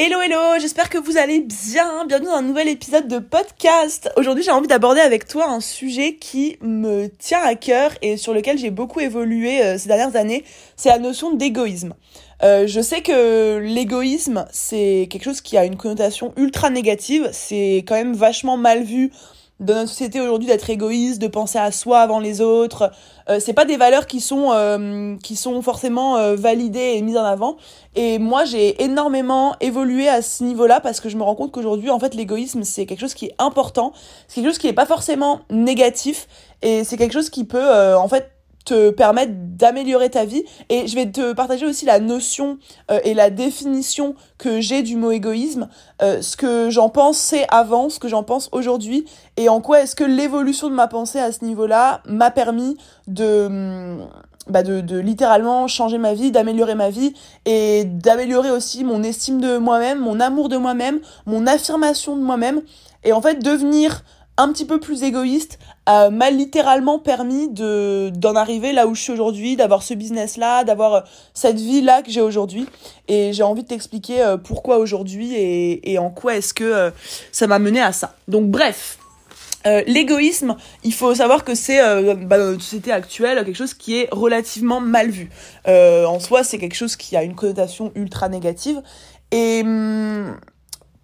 Hello hello, j'espère que vous allez bien. Bienvenue dans un nouvel épisode de podcast. Aujourd'hui, j'ai envie d'aborder avec toi un sujet qui me tient à cœur et sur lequel j'ai beaucoup évolué euh, ces dernières années. C'est la notion d'égoïsme. Euh, je sais que l'égoïsme, c'est quelque chose qui a une connotation ultra négative. C'est quand même vachement mal vu dans notre société aujourd'hui d'être égoïste, de penser à soi avant les autres. Euh, c'est pas des valeurs qui sont euh, qui sont forcément euh, validées et mises en avant. Et moi, j'ai énormément évolué à ce niveau-là parce que je me rends compte qu'aujourd'hui, en fait, l'égoïsme c'est quelque chose qui est important, c'est quelque chose qui est pas forcément négatif et c'est quelque chose qui peut en fait te permettre d'améliorer ta vie. Et je vais te partager aussi la notion euh, et la définition que j'ai du mot égoïsme, euh, ce que j'en pensais avant, ce que j'en pense aujourd'hui, et en quoi est-ce que l'évolution de ma pensée à ce niveau-là m'a permis de... Hum, bah de, de littéralement changer ma vie, d'améliorer ma vie et d'améliorer aussi mon estime de moi-même, mon amour de moi-même, mon affirmation de moi-même et en fait devenir un petit peu plus égoïste euh, m'a littéralement permis de d'en arriver là où je suis aujourd'hui, d'avoir ce business là, d'avoir euh, cette vie là que j'ai aujourd'hui et j'ai envie de t'expliquer euh, pourquoi aujourd'hui et, et en quoi est-ce que ça m'a mené à ça. Donc bref, l'égoïsme, il faut savoir que c'est bah, dans notre société actuelle quelque chose qui est relativement mal vu. en soi, c'est quelque chose qui a une connotation ultra négative et hum,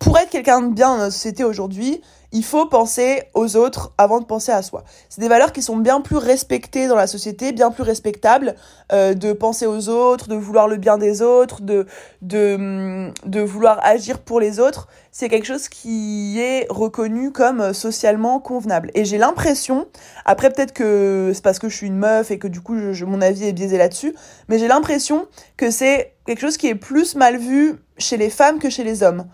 pour être quelqu'un de bien dans notre société aujourd'hui, il faut penser aux autres avant de penser à soi. C'est des valeurs qui sont bien plus respectées dans la société, bien plus respectables, euh, de penser aux autres, de vouloir le bien des autres, de, de, hum, de vouloir agir pour les autres. C'est quelque chose qui est reconnu comme socialement convenable. Et j'ai l'impression, après peut-être que c'est parce que je suis une meuf et que du coup mon avis est biaisé là-dessus, mais j'ai l'impression que c'est quelque chose qui est plus mal vu chez les femmes que chez les hommes.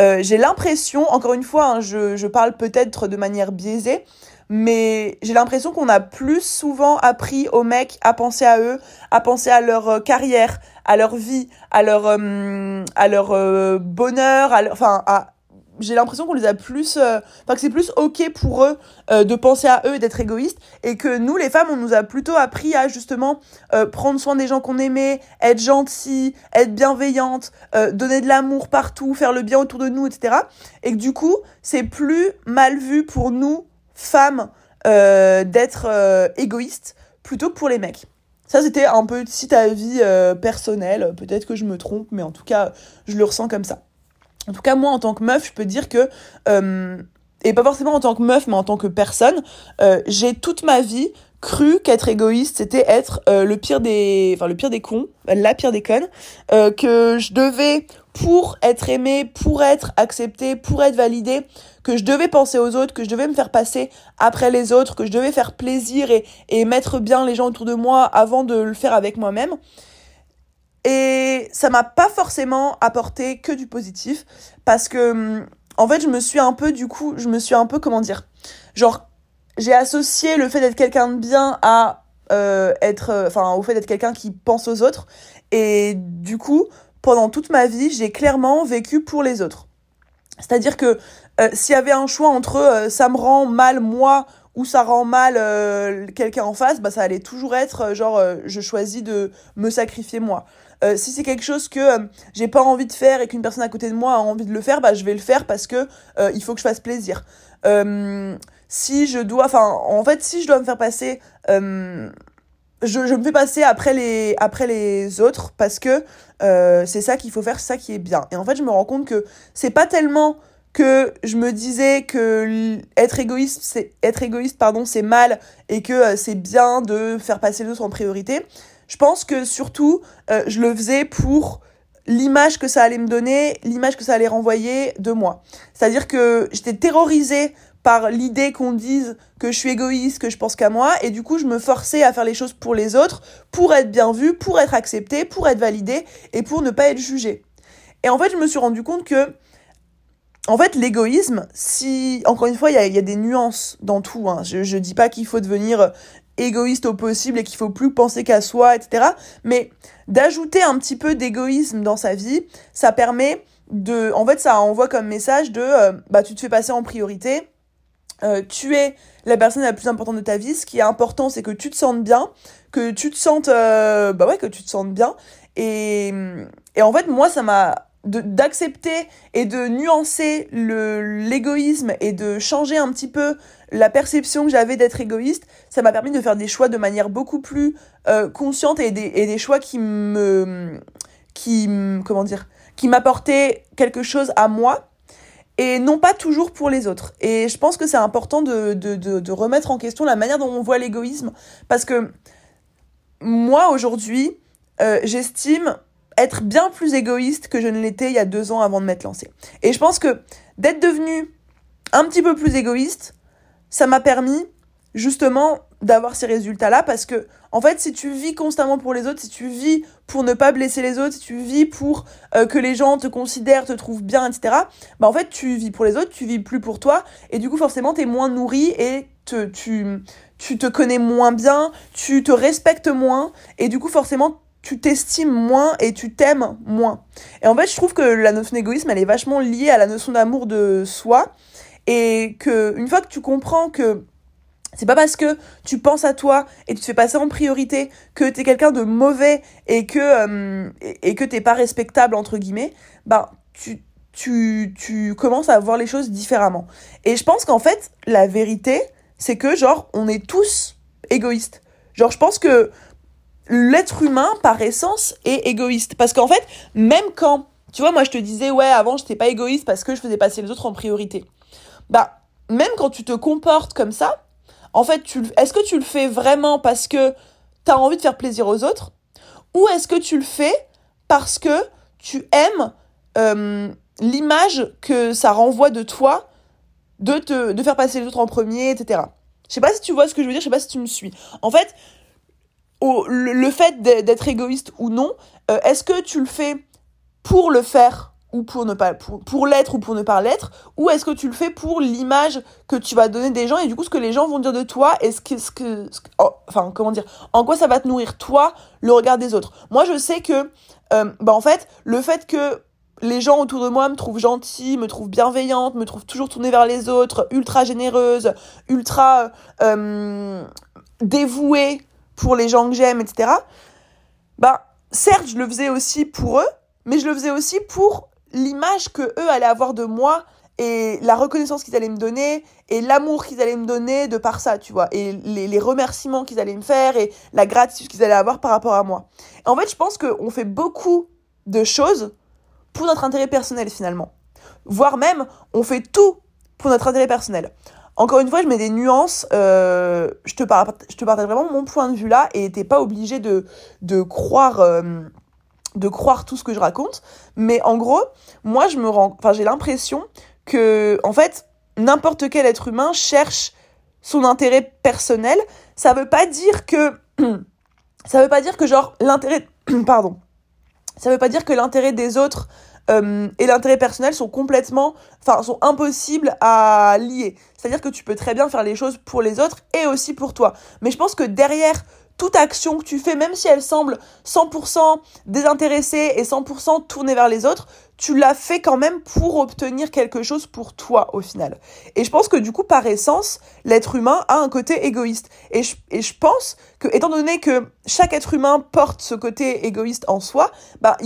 Euh, j'ai l'impression, encore une fois, hein, je, je parle peut-être de manière biaisée, mais j'ai l'impression qu'on a plus souvent appris aux mecs à penser à eux, à penser à leur euh, carrière, à leur vie, à leur, euh, à leur bonheur, à enfin, à, j'ai l'impression qu'on les a plus euh, enfin que c'est plus ok pour eux euh, de penser à eux et d'être égoïstes et que nous les femmes on nous a plutôt appris à justement euh, prendre soin des gens qu'on aimait être gentil être bienveillante donner de l'amour partout faire le bien autour de nous etc et que du coup c'est plus mal vu pour nous femmes d'être égoïstes plutôt que pour les mecs ça, c'était un petit avis personnel. Peut-être que je me trompe, mais en tout cas, je le ressens comme ça. En tout cas, moi, en tant que meuf, je peux dire que, euh, et pas forcément en tant que meuf, mais en tant que personne, euh, j'ai toute ma vie cru qu'être égoïste, c'était être euh, le pire des, enfin le pire des cons, la pire des connes, que je devais, pour être aimée, pour être acceptée, pour être validée, que je devais penser aux autres, que je devais me faire passer après les autres, que je devais faire plaisir et, et mettre bien les gens autour de moi avant de le faire avec moi-même. Et ça m'a pas forcément apporté que du positif parce que hum, en fait, je me suis un peu du coup, je me suis un peu comment dire, genre j'ai associé le fait d'être quelqu'un de bien à euh, être euh, enfin au fait d'être quelqu'un qui pense aux autres et du coup, pendant toute ma vie, j'ai clairement vécu pour les autres. C'est-à-dire que euh, s'il y avait un choix entre ça me rend mal moi ou ça rend mal quelqu'un en face, bah ça allait toujours être genre je choisis de me sacrifier moi. Euh, si c'est quelque chose que euh, j'ai pas envie de faire et qu'une personne à côté de moi a envie de le faire, bah je vais le faire parce que euh, il faut que je fasse plaisir. si je dois, enfin, en fait, si je dois me faire passer, je, je, me fais passer après les, après les autres parce que c'est ça qu'il faut faire, c'est ça qui est bien. Et en fait, je me rends compte que c'est pas tellement que je me disais que être égoïste c'est être égoïste pardon c'est mal et que c'est bien de faire passer les autres en priorité je pense que surtout, euh, je le faisais pour l'image que ça allait me donner, l'image que ça allait renvoyer de moi. C'est-à-dire que j'étais terrorisée par l'idée qu'on dise que je suis égoïste, que je pense qu'à moi, et du coup je me forçais à faire les choses pour les autres, pour être bien vue, pour être acceptée, pour être validée, et pour ne pas être jugée. Et en fait, je me suis rendu compte que, en fait, l'égoïsme, si, encore une fois, il y a, des nuances dans tout, hein. je, je dis pas qu'il faut devenir égoïste au possible et qu'il faut plus penser qu'à soi, etc. Mais d'ajouter un petit peu d'égoïsme dans sa vie, ça permet de... En fait, ça envoie comme message de, euh, bah, tu te fais passer en priorité, euh, tu es la personne la plus importante de ta vie. Ce qui est important, c'est que tu te sentes bien, que tu te sentes, euh, bah ouais, que tu te sentes bien. Et, et en fait, moi, ça m'a d'accepter et de nuancer l'égoïsme et de changer un petit peu la perception que j'avais d'être égoïste, ça m'a permis de faire des choix de manière beaucoup plus euh, consciente et des, et des choix qui me qui comment dire qui m'apportaient quelque chose à moi et non pas toujours pour les autres. Et je pense que c'est important de, de, de, remettre en question la manière dont on voit l'égoïsme parce que moi aujourd'hui, euh, j'estime être bien plus égoïste que je ne l'étais il y a deux ans avant de m'être lancée. Et je pense que d'être devenue un petit peu plus égoïste, ça m'a permis justement d'avoir ces résultats-là parce que en fait si tu vis constamment pour les autres, si tu vis pour ne pas blesser les autres, si tu vis pour euh, que les gens te considèrent, te trouvent bien, etc. Bah en fait tu vis pour les autres, tu vis plus pour toi et du coup forcément t'es moins nourri et te, tu, tu te connais moins bien, tu te respectes moins et du coup forcément tu t'estimes moins et tu t'aimes moins. Et en fait, je trouve que la notion d'égoïsme, elle est vachement liée à la notion d'amour de soi. Et que une fois que tu comprends que c'est pas parce que tu penses à toi et tu te fais passer en priorité que t'es quelqu'un de mauvais et que euh, et, que t'es pas respectable entre guillemets, bah tu tu tu commences à voir les choses différemment. Et je pense qu'en fait la vérité c'est que genre on est tous égoïstes. Genre je pense que l'être humain, par essence, est égoïste. Parce qu'en fait, même quand, tu vois, moi je te disais, ouais, avant j'étais pas égoïste parce que je faisais passer les autres en priorité. Bah, même quand tu te comportes comme ça, en fait, tu, est-ce que tu le fais vraiment parce que t'as envie de faire plaisir aux autres? Ou est-ce que tu le fais parce que tu aimes euh, l'image que ça renvoie de toi, de, te, de faire passer les autres en premier, etc. Je sais pas si tu vois ce que je veux dire, je sais pas si tu me suis. En fait, le, fait d'être égoïste ou non, euh, est-ce que tu le fais pour le faire ou pour ne pas pour, pour l'être ou pour ne pas l'être ou est-ce que tu le fais pour l'image que tu vas donner des gens et du coup ce que les gens vont dire de toi est-ce que ce que oh, enfin comment dire en quoi ça va te nourrir toi le regard des autres. Moi je sais que euh, bah en fait le fait que les gens autour de moi me trouvent gentille, me trouvent bienveillante, me trouvent toujours tournée vers les autres, ultra généreuse, ultra euh, dévouée pour les gens que j'aime, etc. Bah, certes, je le faisais aussi pour eux, mais je le faisais aussi pour l'image que eux allaient avoir de moi et la reconnaissance qu'ils allaient me donner et l'amour qu'ils allaient me donner de par ça, tu vois, et les, les remerciements qu'ils allaient me faire et la gratitude qu'ils allaient avoir par rapport à moi. en fait, je pense qu'on fait beaucoup de choses pour notre intérêt personnel finalement. Voire même, on fait tout pour notre intérêt personnel. Encore une fois, je mets des nuances. Euh, je, te je te partage vraiment mon point de vue là et t'es pas obligé de, de croire. Euh, de croire tout ce que je raconte, mais en gros, moi je me rends, enfin j'ai l'impression que en fait n'importe quel être humain cherche son intérêt personnel. Ça veut pas dire que ça veut pas dire que genre l'intérêt, pardon, ça veut pas dire que l'intérêt des autres euh, et l'intérêt personnel sont complètement, enfin, sont impossibles à lier. C'est-à-dire que tu peux très bien faire les choses pour les autres et aussi pour toi. Mais je pense que derrière toute action que tu fais, même si elle semble 100% désintéressée et 100% tournée vers les autres, tu l'as fait quand même pour obtenir quelque chose pour toi au final. Et je pense que du coup, par essence, l'être humain a un côté égoïste. Et je, et je pense que, étant donné que chaque être humain porte ce côté égoïste en soi, bah,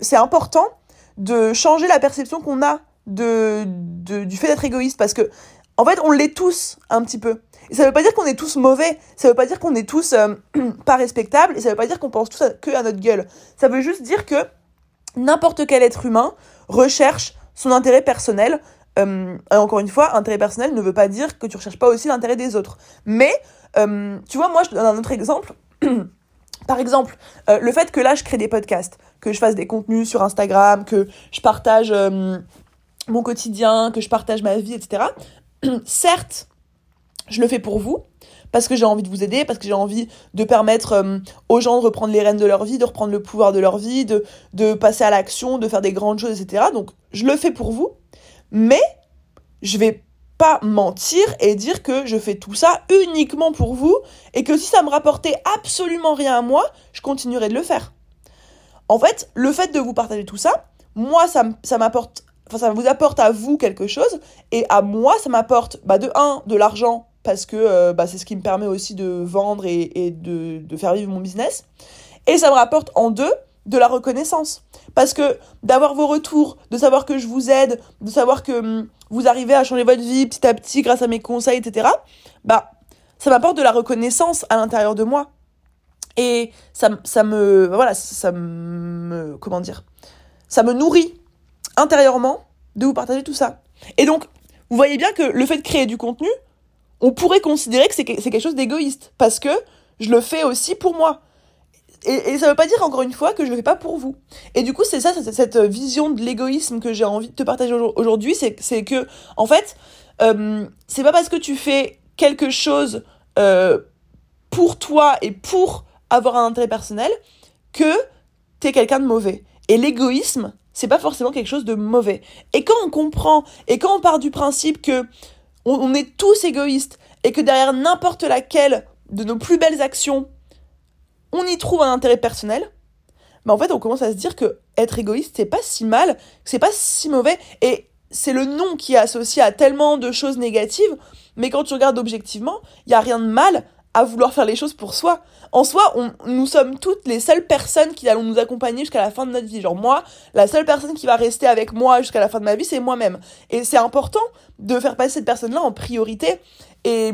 c'est important de changer la perception qu'on a de, de, du fait d'être égoïste parce que en fait on l'est tous un petit peu. Et ça veut pas dire qu'on est tous mauvais. Ça veut pas dire qu'on est tous euh, pas respectables. Et ça veut pas dire qu'on pense tous que à notre gueule. Ça veut juste dire que n'importe quel être humain recherche son intérêt personnel. Euh, encore une fois intérêt personnel ne veut pas dire que tu recherches pas aussi l'intérêt des autres. Mais euh, tu vois moi je donne un autre exemple Par exemple, euh, le fait que là, je crée des podcasts, que je fasse des contenus sur Instagram, que je partage euh, mon quotidien, que je partage ma vie, etc. Certes, je le fais pour vous, parce que j'ai envie de vous aider, parce que j'ai envie de permettre euh, aux gens de reprendre les rênes de leur vie, de reprendre le pouvoir de leur vie, de, de passer à l'action, de faire des grandes choses, etc. Donc, je le fais pour vous, mais je vais pas mentir et dire que je fais tout ça uniquement pour vous et que si ça me rapportait absolument rien à moi, je continuerai de le faire. En fait, le fait de vous partager tout ça, moi, ça, ça m'apporte, ça vous apporte à vous quelque chose et à moi, ça m'apporte, bah, de un, de l'argent parce que euh, bah, c'est ce qui me permet aussi de vendre et, et de, de faire vivre mon business. Et ça me rapporte en deux, de la reconnaissance. Parce que d'avoir vos retours, de savoir que je vous aide, de savoir que hum, vous arrivez à changer votre vie petit à petit grâce à mes conseils, etc., bah, ça m'apporte de la reconnaissance à l'intérieur de moi. Et ça, ça me, voilà, ça me, comment dire, ça me nourrit intérieurement de vous partager tout ça. Et donc, vous voyez bien que le fait de créer du contenu, on pourrait considérer que c'est quelque chose d'égoïste. Parce que je le fais aussi pour moi et, et ça veut pas dire encore une fois que je le fais pas pour vous. Et du coup, c'est ça, cette vision de l'égoïsme que j'ai envie de te partager aujourd'hui, c'est que en fait, euh, c'est pas parce que tu fais quelque chose euh, pour toi et pour avoir un intérêt personnel que t'es quelqu'un de mauvais. Et l'égoïsme, c'est pas forcément quelque chose de mauvais. Et quand on comprend et quand on part du principe que on, on est tous égoïstes et que derrière n'importe laquelle de nos plus belles actions on y trouve un intérêt personnel, mais en fait, on commence à se dire que être égoïste, c'est pas si mal, c'est pas si mauvais, et c'est le nom qui est associé à tellement de choses négatives, mais quand tu regardes objectivement, il y a rien de mal à vouloir faire les choses pour soi. En soi, on, nous sommes toutes les seules personnes qui allons nous accompagner jusqu'à la fin de notre vie. Genre moi, la seule personne qui va rester avec moi jusqu'à la fin de ma vie, c'est moi-même. Et c'est important de faire passer cette personne-là en priorité et,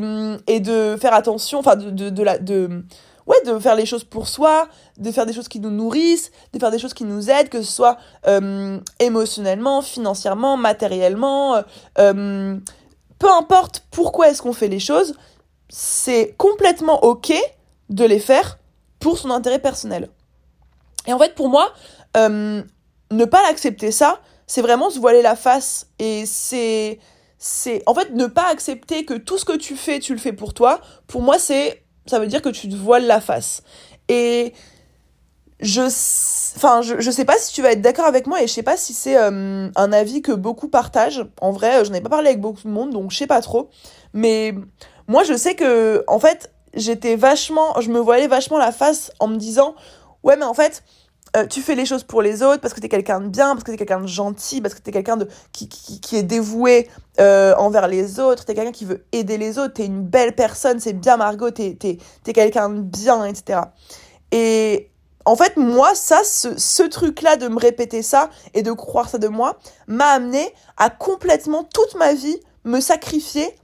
et de faire attention, enfin de, de, la, de ouais, de faire les choses pour soi, de faire des choses qui nous nourrissent, de faire des choses qui nous aident, que ce soit euh, émotionnellement, financièrement, matériellement, euh, euh, peu importe pourquoi est-ce qu'on fait les choses, c'est complètement ok de les faire pour son intérêt personnel. Et en fait, pour moi, ne pas l'accepter ça, c'est vraiment se voiler la face et c'est c'est en fait ne pas accepter que tout ce que tu fais, tu le fais pour toi. Pour moi, c'est ça veut dire que tu te voiles la face. Et je, enfin, je, je sais pas si tu vas être d'accord avec moi et je sais pas si c'est euh, un avis que beaucoup partagent. En vrai, je n'ai pas parlé avec beaucoup de monde, donc je sais pas trop. Mais moi, je sais que, en fait, j'étais vachement, je me voilais vachement la face en me disant, ouais, mais en fait, euh, tu fais les choses pour les autres parce que t'es quelqu'un de bien, parce que t'es quelqu'un de gentil, parce que t'es quelqu'un de qui, qui, qui, est dévoué euh, envers les autres, t'es quelqu'un qui veut aider les autres, t'es une belle personne, c'est bien Margot, t'es t'es quelqu'un de bien, etc. Et en fait, moi, ça, ce, ce truc-là de me répéter ça et de croire ça de moi, m'a amené à complètement toute ma vie me sacrifier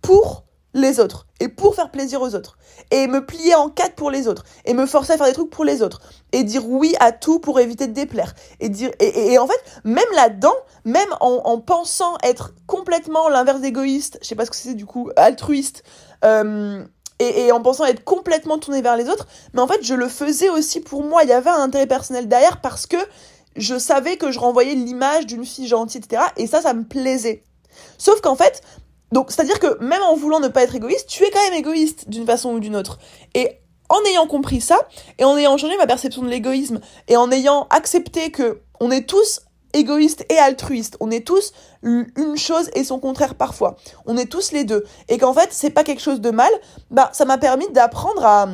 pour les autres et pour faire plaisir aux autres et me plier en quatre pour les autres et me forcer à faire des trucs pour les autres et dire oui à tout pour éviter de déplaire et dire et, en fait même là-dedans même en, pensant être complètement l'inverse d'égoïste je sais pas ce que c'est du coup altruiste euh, et, et, en pensant être complètement tourné vers les autres mais en fait je le faisais aussi pour moi. Il y avait un intérêt personnel derrière parce que je savais que je renvoyais l'image d'une fille gentille etc et ça ça me plaisait. Sauf qu'en fait, donc, c'est-à-dire que même en voulant ne pas être égoïste, tu es quand même égoïste d'une façon ou d'une autre. Et en ayant compris ça, et en ayant changé ma perception de l'égoïsme, et en ayant accepté que on est tous égoïstes et altruistes, on est tous une chose et son contraire parfois. On est tous les deux. Et qu'en fait, c'est pas quelque chose de mal, bah, ça m'a permis d'apprendre à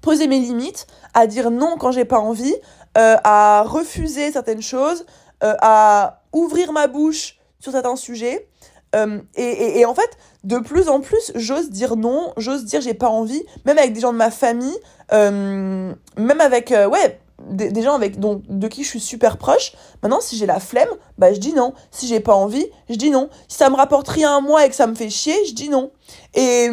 poser mes limites, à dire non quand j'ai pas envie, euh, à refuser certaines choses, euh, à ouvrir ma bouche sur certains sujets, euh, et, et, en fait, de plus en plus, j'ose dire non, j'ose dire j'ai pas envie, même avec des gens de ma famille, euh, même avec, euh, ouais, des, gens avec, donc, de qui je suis super proche. Maintenant, si j'ai la flemme, bah je dis non. Si j'ai pas envie, je dis non. Si ça me rapporte rien à moi et que ça me fait chier, je dis non. Et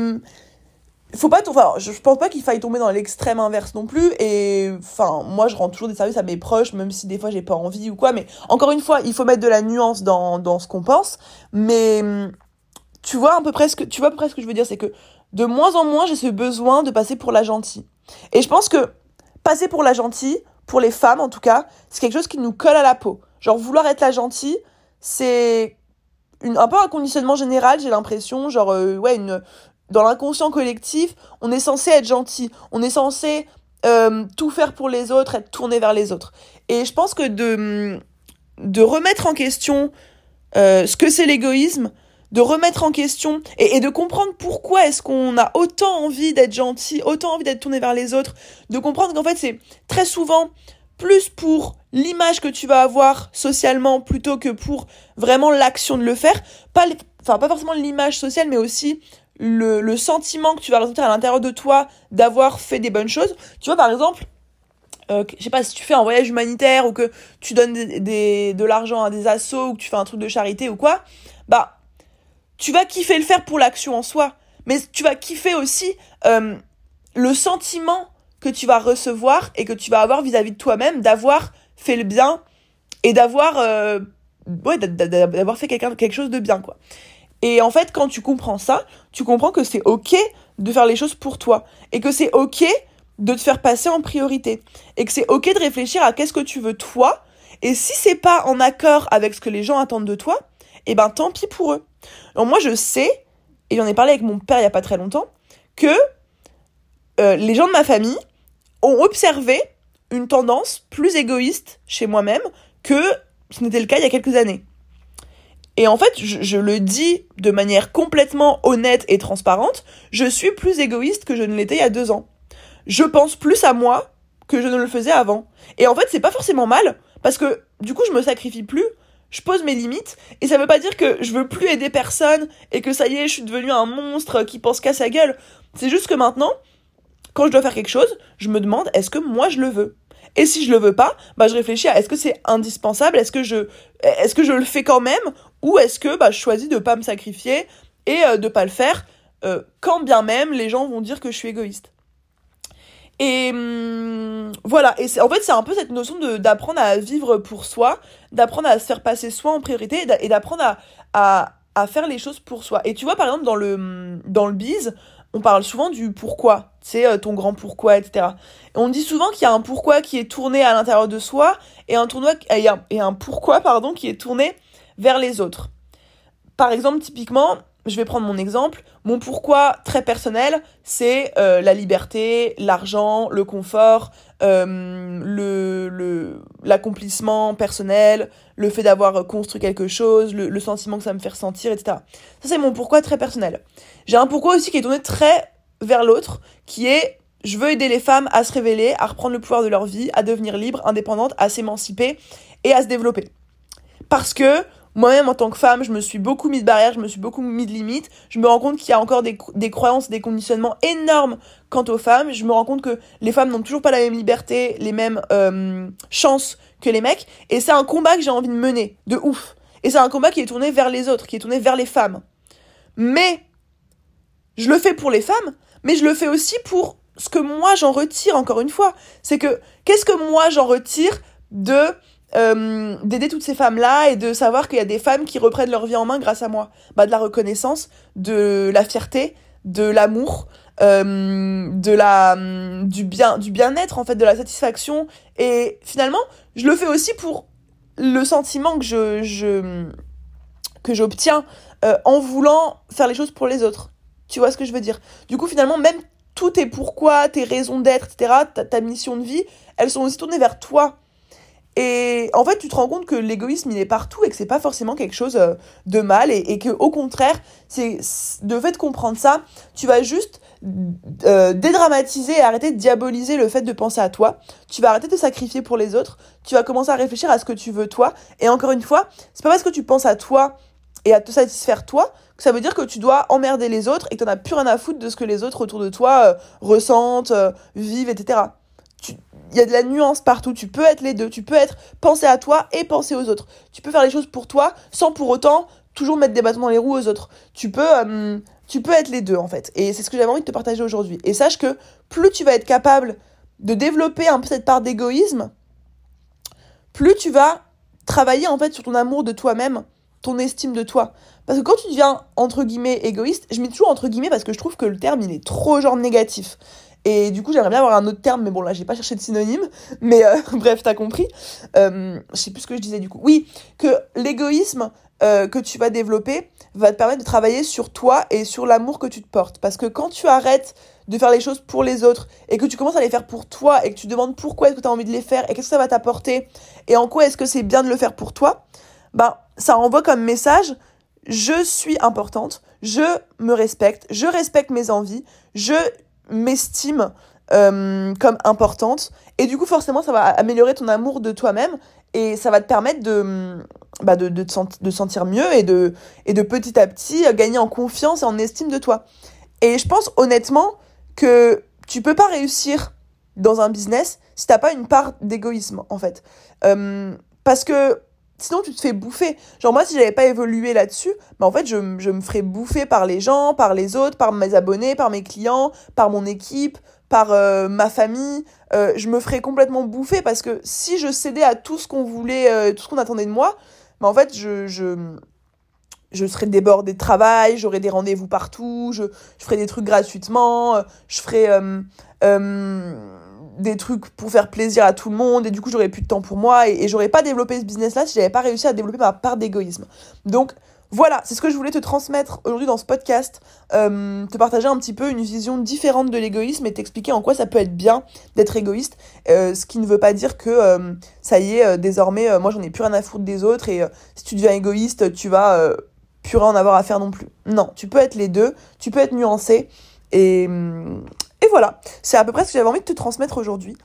faut pas je pense pas qu'il faille tomber dans l'extrême inverse non plus et enfin moi je rends toujours des services à mes proches même si des fois j'ai pas envie ou quoi mais encore une fois il faut mettre de la nuance dans, dans ce qu'on pense mais tu vois un peu presque tu vois presque ce que je veux dire c'est que de moins en moins j'ai ce besoin de passer pour la gentille. Et je pense que passer pour la gentille pour les femmes en tout cas c'est quelque chose qui nous colle à la peau. Genre vouloir être la gentille c'est un peu un conditionnement général, j'ai l'impression, genre euh, ouais une dans l'inconscient collectif, on est censé être gentil, on est censé euh, tout faire pour les autres, être tourné vers les autres. Et je pense que de, de remettre en question euh, ce que c'est l'égoïsme, de remettre en question et, et de comprendre pourquoi est-ce qu'on a autant envie d'être gentil, autant envie d'être tourné vers les autres, de comprendre qu'en fait c'est très souvent plus pour l'image que tu vas avoir socialement plutôt que pour vraiment l'action de le faire, pas enfin pas forcément l'image sociale mais aussi le, le sentiment que tu vas ressentir à l'intérieur de toi d'avoir fait des bonnes choses. Tu vois, par exemple, euh, je sais pas, si tu fais un voyage humanitaire ou que tu donnes des, de l'argent à des assos ou que tu fais un truc de charité ou quoi, bah, tu vas kiffer le faire pour l'action en soi. Mais tu vas kiffer aussi euh, le sentiment que tu vas recevoir et que tu vas avoir vis-à-vis de toi-même d'avoir fait le bien et d'avoir euh, ouais, d'avoir fait quelque chose de bien quoi. Et en fait, quand tu comprends ça, tu comprends que c'est OK de faire les choses pour toi et que c'est OK de te faire passer en priorité et que c'est ok de réfléchir à qu'est-ce que tu veux toi. Et si c'est pas en accord avec ce que les gens attendent de toi eh ben tant pis pour eux. Alors moi je sais et j'en ai parlé avec mon père il y a pas très longtemps que euh, les gens de ma famille ont observé une tendance plus égoïste chez moi-même que ce n'était le cas il y a quelques années et en fait, je, le dis de manière complètement honnête et transparente, je suis plus égoïste que je ne l'étais il y a deux ans je pense plus à moi que je ne le faisais avant. Et en fait, c'est pas forcément mal, parce que du coup, je me sacrifie plus, je pose mes limites, et ça veut pas dire que je veux plus aider personne, et que ça y est, je suis devenu un monstre qui pense qu'à sa gueule. C'est juste que maintenant, quand je dois faire quelque chose, je me demande, est-ce que moi je le veux? Et si je le veux pas, bah je réfléchis à est-ce que c'est indispensable, est-ce que je est-ce que je le fais quand même? Ou est-ce que bah je choisis de pas me sacrifier et euh, de pas le faire euh, quand bien même les gens vont dire que je suis égoïste. Et hum, voilà, et en fait c'est un peu cette notion d'apprendre à vivre pour soi, d'apprendre à se faire passer soi en priorité et d'apprendre à, à, à, faire les choses pour soi. Et tu vois par exemple dans le dans le biz, on parle souvent du pourquoi, sais euh, ton grand pourquoi, etc. Et on dit souvent qu'il y a un pourquoi qui est tourné à l'intérieur de soi et un tournoi et un, et un pourquoi pardon qui est tourné vers les autres. Par exemple typiquement je vais prendre mon exemple. Mon pourquoi très personnel, c'est euh, la liberté, l'argent, le confort, euh, l'accomplissement personnel, le fait d'avoir construit quelque chose, le, le, sentiment que ça me fait ressentir, etc. Ça c'est mon pourquoi très personnel. J'ai un pourquoi aussi qui est tourné très vers l'autre, qui est je veux aider les femmes à se révéler, à reprendre le pouvoir de leur vie, à devenir libres, indépendantes, à s'émanciper et à se développer. Parce que moi-même, en tant que femme, je me suis beaucoup mis de barrières, je me suis beaucoup mis de limites. Je me rends compte qu'il y a encore des, croyances, des conditionnements énormes quant aux femmes. Je me rends compte que les femmes n'ont toujours pas la même liberté, les mêmes euh, chances que les mecs. Et c'est un combat que j'ai envie de mener, de ouf. Et c'est un combat qui est tourné vers les autres, qui est tourné vers les femmes. Mais je le fais pour les femmes, mais je le fais aussi pour ce que moi j'en retire, encore une fois. C'est que qu'est-ce que moi j'en retire de euh, d'aider toutes ces femmes-là et de savoir qu'il y a des femmes qui reprennent leur vie en main grâce à moi. Bah, de la reconnaissance, de la fierté, de l'amour, euh, de la du bien du bien-être en fait, de la satisfaction et finalement, je le fais aussi pour le sentiment que je, que j'obtiens euh, en voulant faire les choses pour les autres. Tu vois ce que je veux dire? Du coup, finalement, même tout tes pourquoi, tes raisons d'être, etc., ta mission de vie, elles sont aussi tournées vers toi et en fait, tu te rends compte que l'égoïsme, il est partout et que c'est pas forcément quelque chose euh, de mal et, que au contraire, c'est de fait de comprendre ça, tu vas juste euh, dédramatiser et arrêter de diaboliser le fait de penser à toi. Tu vas arrêter de sacrifier pour les autres. Tu vas commencer à réfléchir à ce que tu veux toi. Et encore une fois, c'est pas parce que tu penses à toi et à te satisfaire toi que ça veut dire que tu dois emmerder les autres et que t'en as plus rien à foutre de ce que les autres autour de toi euh, ressentent, vivent, etc il y a de la nuance partout. Tu peux être les deux. Tu peux être penser à toi et penser aux autres. Tu peux faire les choses pour toi sans pour autant toujours mettre des bâtons dans les roues aux autres. Tu peux, euh, tu peux être les deux en fait. Et c'est ce que j'avais envie de te partager aujourd'hui. Et sache que plus tu vas être capable de développer un peu cette part d'égoïsme, plus tu vas travailler en fait sur ton amour de toi-même, ton estime de toi. Parce que quand tu deviens entre guillemets égoïste, je mets toujours entre guillemets parce que je trouve que le terme il est trop genre négatif. Et du coup, j'aimerais bien avoir un autre terme, mais bon, là, j'ai pas cherché de synonyme. Mais euh, bref, t'as compris. Euh, je sais plus ce que je disais du coup. Oui, que l'égoïsme euh, que tu vas développer va te permettre de travailler sur toi et sur l'amour que tu te portes. Parce que quand tu arrêtes de faire les choses pour les autres et que tu commences à les faire pour toi et que tu demandes pourquoi est-ce que tu envie de les faire et qu'est-ce que ça va t'apporter et en quoi est-ce que c'est bien de le faire pour toi, ben, ça envoie comme message je suis importante, je me respecte, je respecte mes envies, je m'estime euh, comme importante. Et du coup, forcément, ça va améliorer ton amour de toi-même et ça va te permettre de, bah de, de, te de sentir mieux et de, et de petit à petit gagner en confiance et en estime de toi. Et je pense honnêtement que tu peux pas réussir dans un business si t'as pas une part d'égoïsme, en fait. Euh, parce que sinon tu te fais bouffer. Genre moi si j'avais pas évolué là-dessus, bah en fait je, je me ferais bouffer par les gens, par les autres, par mes abonnés, par mes clients, par mon équipe, par euh, ma famille, euh, je me ferais complètement bouffer parce que si je cédais à tout ce qu'on voulait, euh, tout ce qu'on attendait de moi, bah en fait je, je, je serais débordée de travail, j'aurais des rendez-vous partout, je, je ferais des trucs gratuitement, je ferais des trucs pour faire plaisir à tout le monde et du coup j'aurais plus de temps pour moi et, j'aurais pas développé ce business là si j'avais pas réussi à développer ma part d'égoïsme. Donc voilà, c'est ce que je voulais te transmettre aujourd'hui dans ce podcast, euh, te partager un petit peu une vision différente de l'égoïsme et t'expliquer en quoi ça peut être bien d'être égoïste, euh, ce qui ne veut pas dire que euh, ça y est, désormais, moi j'en ai plus rien à foutre des autres et si tu deviens égoïste, tu vas plus rien en avoir à faire non plus. Non, tu peux être les deux, tu peux être nuancé et, et voilà, c'est à peu près ce que j'avais envie de te transmettre aujourd'hui.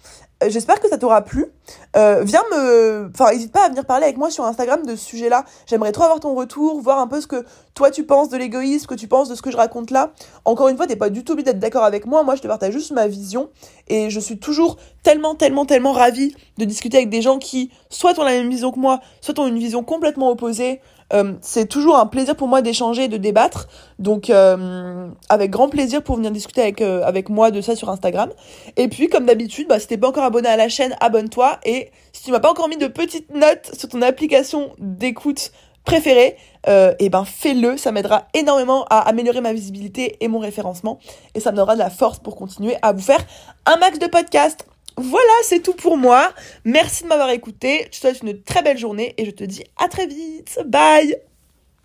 Euh, j'espère que ça t'aura plu. Euh, viens me... Enfin, n'hésite pas à venir parler avec moi sur Instagram de ce sujet-là. J'aimerais trop avoir ton retour, voir un peu ce que toi tu penses de l'égoïsme, que tu penses de ce que je raconte là. Encore une fois, t'es pas du tout obligé d'être d'accord avec moi. Moi, je te partage juste ma vision. Et je suis toujours tellement, tellement, tellement ravie de discuter avec des gens qui soit ont la même vision que moi, soit ont une vision complètement opposée. Euh, c'est toujours un plaisir pour moi d'échanger et de débattre. Donc, euh, avec grand plaisir pour venir discuter avec, euh, avec moi de ça sur Instagram. Et puis, comme d'habitude, bah, si t'es pas encore abonné à la chaîne, abonne-toi. Et si tu m'as pas encore mis de petites notes sur ton application d'écoute préférée, et eh ben fais-le, ça m'aidera énormément à améliorer ma visibilité et mon référencement et ça me donnera de la force pour continuer à vous faire un max de podcasts. Voilà, c'est tout pour moi. Merci de m'avoir écouté. Je te souhaite une très belle journée et je te dis à très vite. Bye